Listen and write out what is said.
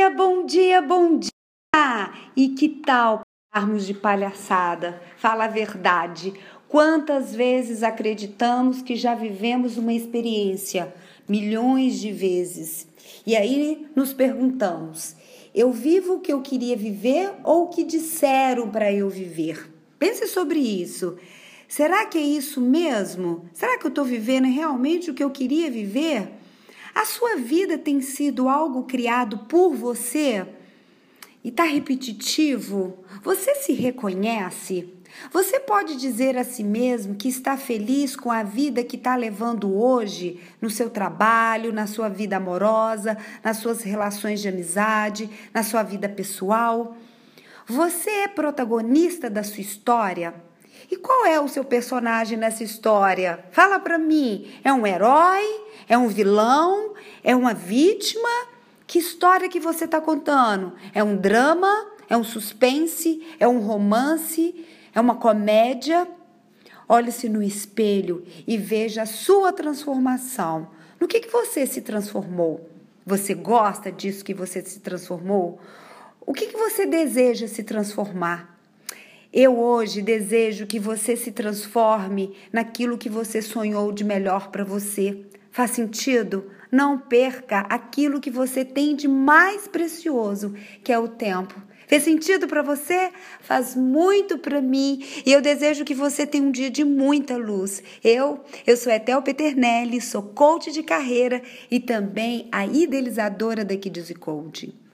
dia, bom dia, bom dia! E que tal pararmos de palhaçada? Fala a verdade. Quantas vezes acreditamos que já vivemos uma experiência? Milhões de vezes. E aí nos perguntamos: eu vivo o que eu queria viver ou o que disseram para eu viver? Pense sobre isso. Será que é isso mesmo? Será que eu estou vivendo realmente o que eu queria viver? A sua vida tem sido algo criado por você e está repetitivo? Você se reconhece? Você pode dizer a si mesmo que está feliz com a vida que está levando hoje, no seu trabalho, na sua vida amorosa, nas suas relações de amizade, na sua vida pessoal? Você é protagonista da sua história? E qual é o seu personagem nessa história? Fala para mim. É um herói? É um vilão? É uma vítima? Que história que você está contando? É um drama? É um suspense? É um romance? É uma comédia? Olhe-se no espelho e veja a sua transformação. No que, que você se transformou? Você gosta disso que você se transformou? O que, que você deseja se transformar? Eu hoje desejo que você se transforme naquilo que você sonhou de melhor para você. Faz sentido? Não perca aquilo que você tem de mais precioso, que é o tempo. Fez sentido para você? Faz muito para mim e eu desejo que você tenha um dia de muita luz. Eu, eu sou Etel Peternelli, sou coach de carreira e também a idealizadora da Kids Code.